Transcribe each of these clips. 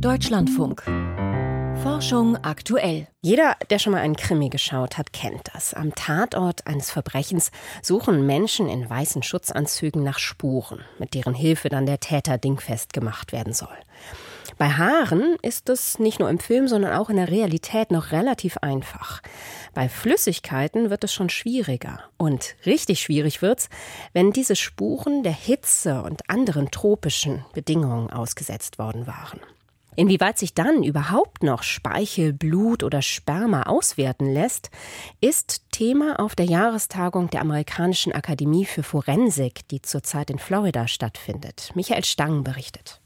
Deutschlandfunk. Forschung aktuell. Jeder, der schon mal einen Krimi geschaut hat, kennt das. Am Tatort eines Verbrechens suchen Menschen in weißen Schutzanzügen nach Spuren, mit deren Hilfe dann der Täter dingfest gemacht werden soll. Bei Haaren ist es nicht nur im Film, sondern auch in der Realität noch relativ einfach. Bei Flüssigkeiten wird es schon schwieriger. Und richtig schwierig wird's, wenn diese Spuren der Hitze und anderen tropischen Bedingungen ausgesetzt worden waren. Inwieweit sich dann überhaupt noch Speichel, Blut oder Sperma auswerten lässt, ist Thema auf der Jahrestagung der Amerikanischen Akademie für Forensik, die zurzeit in Florida stattfindet. Michael Stang berichtet.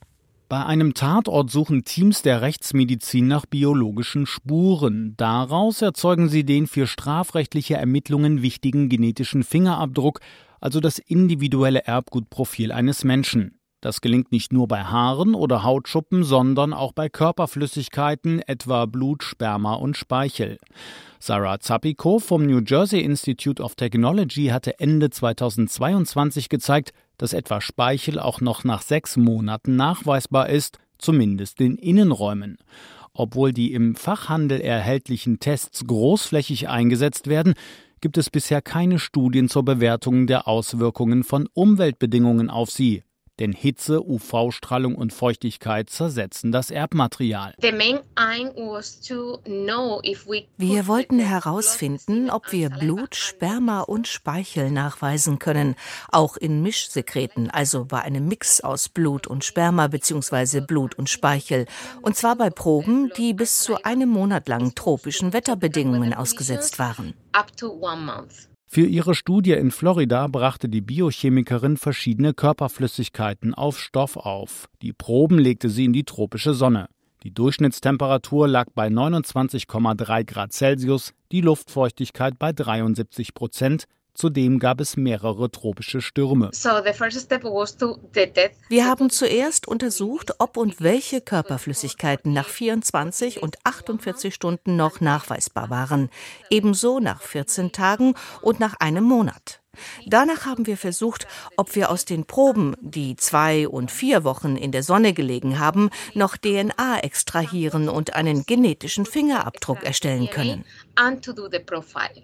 Bei einem Tatort suchen Teams der Rechtsmedizin nach biologischen Spuren. Daraus erzeugen sie den für strafrechtliche Ermittlungen wichtigen genetischen Fingerabdruck, also das individuelle Erbgutprofil eines Menschen. Das gelingt nicht nur bei Haaren oder Hautschuppen, sondern auch bei Körperflüssigkeiten, etwa Blut, Sperma und Speichel. Sarah Zapiko vom New Jersey Institute of Technology hatte Ende 2022 gezeigt, dass etwa Speichel auch noch nach sechs Monaten nachweisbar ist, zumindest in Innenräumen. Obwohl die im Fachhandel erhältlichen Tests großflächig eingesetzt werden, gibt es bisher keine Studien zur Bewertung der Auswirkungen von Umweltbedingungen auf sie, denn Hitze, UV-Strahlung und Feuchtigkeit zersetzen das Erbmaterial. Wir wollten herausfinden, ob wir Blut, Sperma und Speichel nachweisen können, auch in Mischsekreten, also bei einem Mix aus Blut und Sperma bzw. Blut und Speichel, und zwar bei Proben, die bis zu einem Monat lang tropischen Wetterbedingungen ausgesetzt waren. Für ihre Studie in Florida brachte die Biochemikerin verschiedene Körperflüssigkeiten auf Stoff auf. Die Proben legte sie in die tropische Sonne. Die Durchschnittstemperatur lag bei 29,3 Grad Celsius, die Luftfeuchtigkeit bei 73 Prozent, Zudem gab es mehrere tropische Stürme. Wir haben zuerst untersucht, ob und welche Körperflüssigkeiten nach 24 und 48 Stunden noch nachweisbar waren, ebenso nach 14 Tagen und nach einem Monat. Danach haben wir versucht, ob wir aus den Proben, die zwei und vier Wochen in der Sonne gelegen haben, noch DNA extrahieren und einen genetischen Fingerabdruck erstellen können.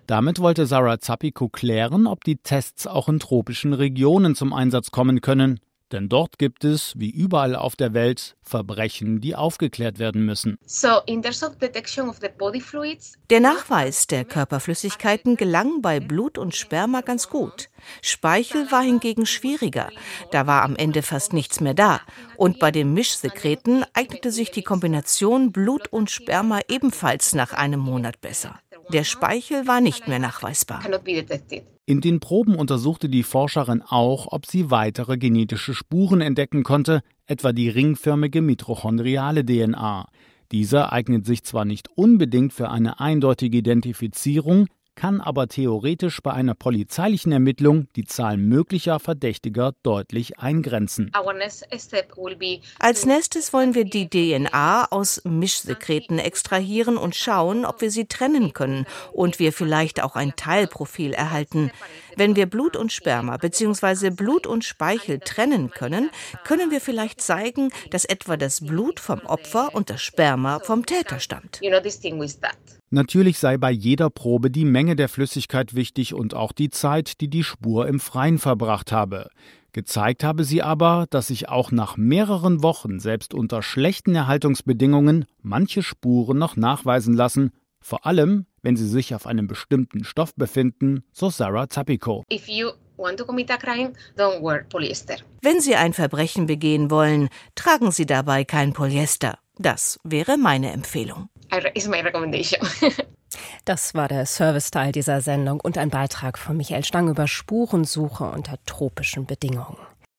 Damit wollte Sarah Zappico klären, ob die Tests auch in tropischen Regionen zum Einsatz kommen können. Denn dort gibt es, wie überall auf der Welt, Verbrechen, die aufgeklärt werden müssen. Der Nachweis der Körperflüssigkeiten gelang bei Blut und Sperma ganz gut. Speichel war hingegen schwieriger. Da war am Ende fast nichts mehr da. Und bei den Mischsekreten eignete sich die Kombination Blut und Sperma ebenfalls nach einem Monat besser. Der Speichel war nicht mehr nachweisbar. In den Proben untersuchte die Forscherin auch, ob sie weitere genetische Spuren entdecken konnte, etwa die ringförmige mitochondriale DNA. Diese eignet sich zwar nicht unbedingt für eine eindeutige Identifizierung, kann aber theoretisch bei einer polizeilichen Ermittlung die Zahl möglicher Verdächtiger deutlich eingrenzen. Als nächstes wollen wir die DNA aus Mischsekreten extrahieren und schauen, ob wir sie trennen können und wir vielleicht auch ein Teilprofil erhalten. Wenn wir Blut und Sperma bzw. Blut und Speichel trennen können, können wir vielleicht zeigen, dass etwa das Blut vom Opfer und das Sperma vom Täter stammt. Natürlich sei bei jeder Probe die Menge der Flüssigkeit wichtig und auch die Zeit, die die Spur im Freien verbracht habe. Gezeigt habe sie aber, dass sich auch nach mehreren Wochen, selbst unter schlechten Erhaltungsbedingungen, manche Spuren noch nachweisen lassen, vor allem, wenn sie sich auf einem bestimmten Stoff befinden, so Sarah Zappico. Wenn Sie ein Verbrechen begehen wollen, tragen Sie dabei kein Polyester. Das wäre meine Empfehlung. Das war der Serviceteil dieser Sendung und ein Beitrag von Michael Stang über Spurensuche unter tropischen Bedingungen.